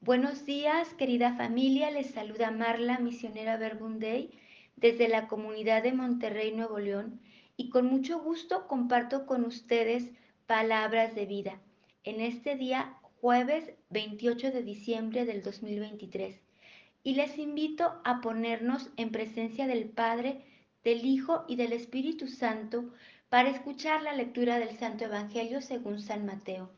Buenos días, querida familia. Les saluda Marla, misionera Verbunday, desde la comunidad de Monterrey, Nuevo León, y con mucho gusto comparto con ustedes palabras de vida en este día, jueves 28 de diciembre del 2023. Y les invito a ponernos en presencia del Padre, del Hijo y del Espíritu Santo para escuchar la lectura del Santo Evangelio según San Mateo.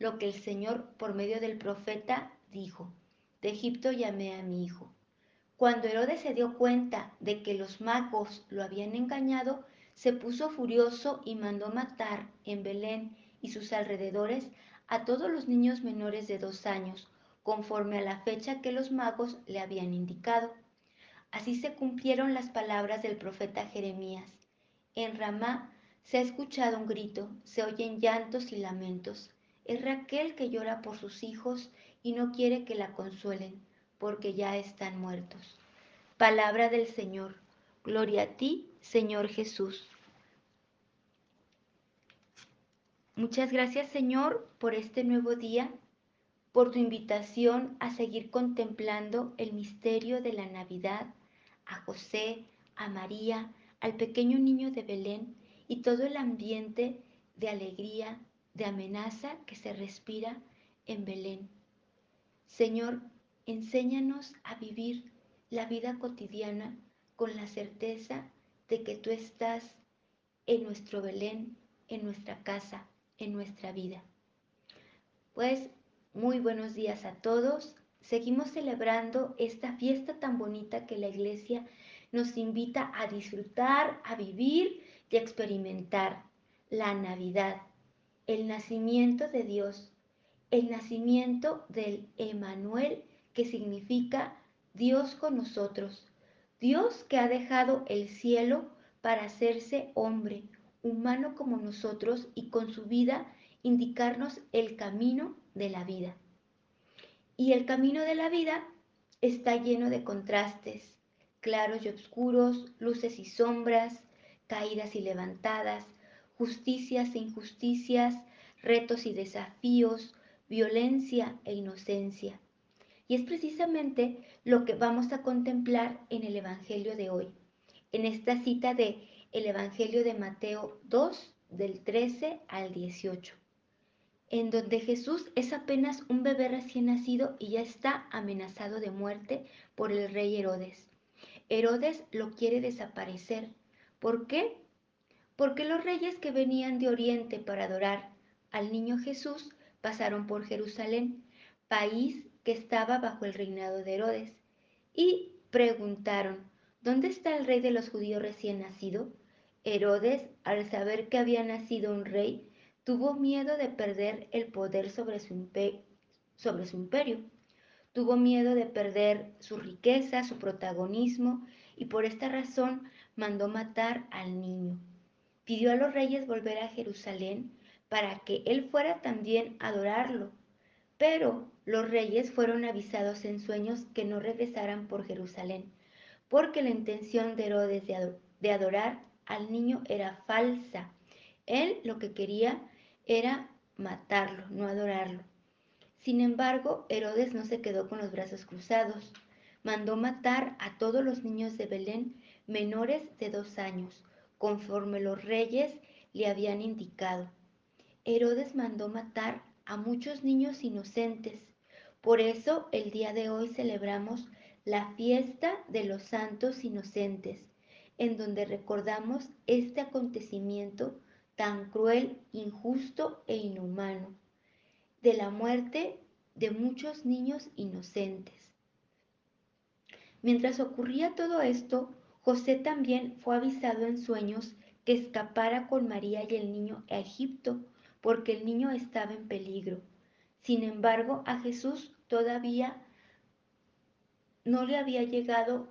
lo que el Señor por medio del profeta dijo, de Egipto llamé a mi hijo. Cuando Herodes se dio cuenta de que los magos lo habían engañado, se puso furioso y mandó matar en Belén y sus alrededores a todos los niños menores de dos años, conforme a la fecha que los magos le habían indicado. Así se cumplieron las palabras del profeta Jeremías. En Ramá se ha escuchado un grito, se oyen llantos y lamentos. Es Raquel que llora por sus hijos y no quiere que la consuelen, porque ya están muertos. Palabra del Señor. Gloria a ti, Señor Jesús. Muchas gracias, Señor, por este nuevo día, por tu invitación a seguir contemplando el misterio de la Navidad, a José, a María, al pequeño niño de Belén y todo el ambiente de alegría, de amenaza que se respira en Belén. Señor, enséñanos a vivir la vida cotidiana con la certeza de que tú estás en nuestro Belén, en nuestra casa, en nuestra vida. Pues muy buenos días a todos. Seguimos celebrando esta fiesta tan bonita que la iglesia nos invita a disfrutar, a vivir y a experimentar la Navidad el nacimiento de Dios, el nacimiento del Emanuel, que significa Dios con nosotros, Dios que ha dejado el cielo para hacerse hombre, humano como nosotros y con su vida indicarnos el camino de la vida. Y el camino de la vida está lleno de contrastes, claros y oscuros, luces y sombras, caídas y levantadas, justicias e injusticias, retos y desafíos, violencia e inocencia. Y es precisamente lo que vamos a contemplar en el Evangelio de hoy, en esta cita de el Evangelio de Mateo 2, del 13 al 18, en donde Jesús es apenas un bebé recién nacido y ya está amenazado de muerte por el rey Herodes. Herodes lo quiere desaparecer. ¿Por qué? Porque los reyes que venían de Oriente para adorar al niño Jesús pasaron por Jerusalén, país que estaba bajo el reinado de Herodes, y preguntaron, ¿dónde está el rey de los judíos recién nacido? Herodes, al saber que había nacido un rey, tuvo miedo de perder el poder sobre su, sobre su imperio. Tuvo miedo de perder su riqueza, su protagonismo, y por esta razón mandó matar al niño pidió a los reyes volver a Jerusalén para que él fuera también a adorarlo. Pero los reyes fueron avisados en sueños que no regresaran por Jerusalén, porque la intención de Herodes de adorar al niño era falsa. Él lo que quería era matarlo, no adorarlo. Sin embargo, Herodes no se quedó con los brazos cruzados. Mandó matar a todos los niños de Belén menores de dos años conforme los reyes le habían indicado. Herodes mandó matar a muchos niños inocentes. Por eso el día de hoy celebramos la fiesta de los santos inocentes, en donde recordamos este acontecimiento tan cruel, injusto e inhumano, de la muerte de muchos niños inocentes. Mientras ocurría todo esto, José también fue avisado en sueños que escapara con María y el niño a Egipto, porque el niño estaba en peligro. Sin embargo, a Jesús todavía no le había llegado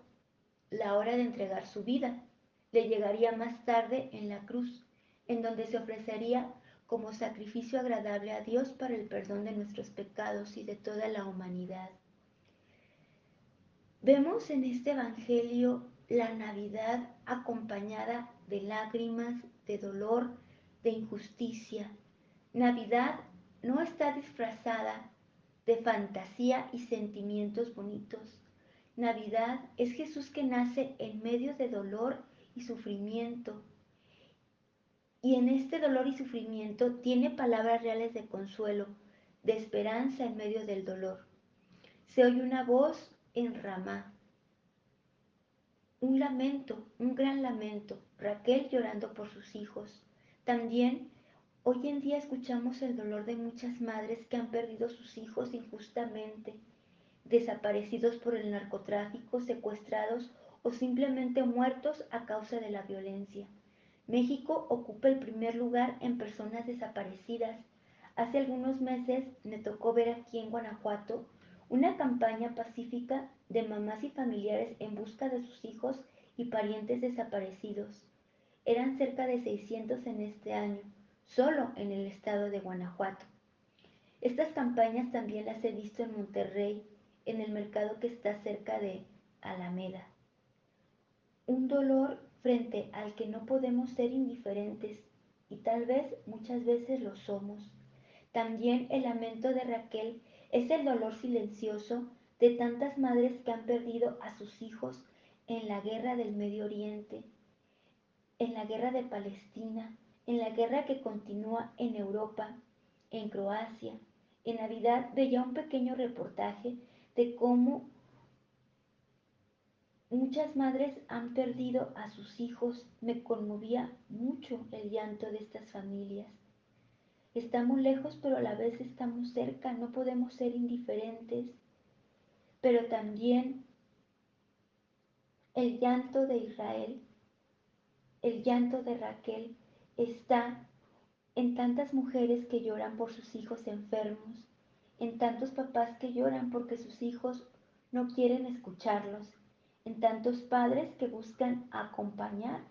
la hora de entregar su vida. Le llegaría más tarde en la cruz, en donde se ofrecería como sacrificio agradable a Dios para el perdón de nuestros pecados y de toda la humanidad. Vemos en este Evangelio la Navidad acompañada de lágrimas, de dolor, de injusticia. Navidad no está disfrazada de fantasía y sentimientos bonitos. Navidad es Jesús que nace en medio de dolor y sufrimiento. Y en este dolor y sufrimiento tiene palabras reales de consuelo, de esperanza en medio del dolor. Se oye una voz en Ramá, un lamento, un gran lamento, Raquel llorando por sus hijos. También hoy en día escuchamos el dolor de muchas madres que han perdido sus hijos injustamente, desaparecidos por el narcotráfico, secuestrados o simplemente muertos a causa de la violencia. México ocupa el primer lugar en personas desaparecidas. Hace algunos meses me tocó ver aquí en Guanajuato una campaña pacífica de mamás y familiares en busca de sus hijos y parientes desaparecidos. Eran cerca de 600 en este año, solo en el estado de Guanajuato. Estas campañas también las he visto en Monterrey, en el mercado que está cerca de Alameda. Un dolor frente al que no podemos ser indiferentes y tal vez muchas veces lo somos. También el lamento de Raquel es el dolor silencioso de tantas madres que han perdido a sus hijos en la guerra del Medio Oriente, en la guerra de Palestina, en la guerra que continúa en Europa, en Croacia. En Navidad veía un pequeño reportaje de cómo muchas madres han perdido a sus hijos. Me conmovía mucho el llanto de estas familias. Estamos lejos, pero a la vez estamos cerca, no podemos ser indiferentes. Pero también el llanto de Israel, el llanto de Raquel está en tantas mujeres que lloran por sus hijos enfermos, en tantos papás que lloran porque sus hijos no quieren escucharlos, en tantos padres que buscan acompañar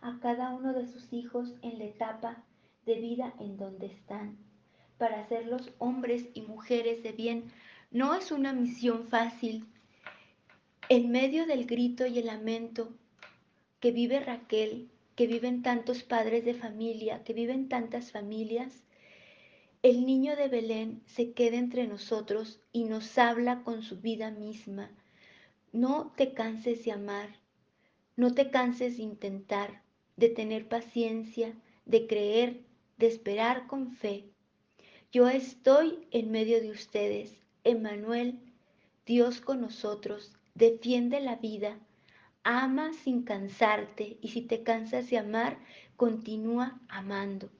a cada uno de sus hijos en la etapa de vida en donde están. Para hacerlos hombres y mujeres de bien no es una misión fácil. En medio del grito y el lamento que vive Raquel, que viven tantos padres de familia, que viven tantas familias, el niño de Belén se queda entre nosotros y nos habla con su vida misma. No te canses de amar, no te canses de intentar, de tener paciencia, de creer, de esperar con fe. Yo estoy en medio de ustedes, Emmanuel, Dios con nosotros, defiende la vida, ama sin cansarte y si te cansas de amar, continúa amando.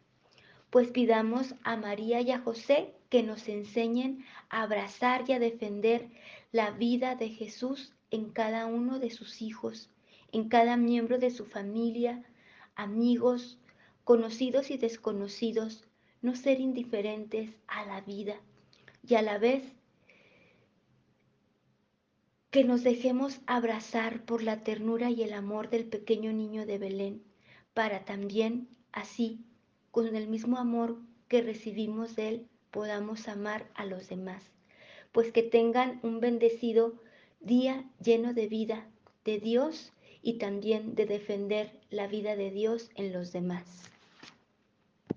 Pues pidamos a María y a José que nos enseñen a abrazar y a defender la vida de Jesús en cada uno de sus hijos, en cada miembro de su familia, amigos, conocidos y desconocidos, no ser indiferentes a la vida y a la vez que nos dejemos abrazar por la ternura y el amor del pequeño niño de Belén, para también así, con el mismo amor que recibimos de Él, podamos amar a los demás. Pues que tengan un bendecido día lleno de vida de Dios y también de defender la vida de Dios en los demás.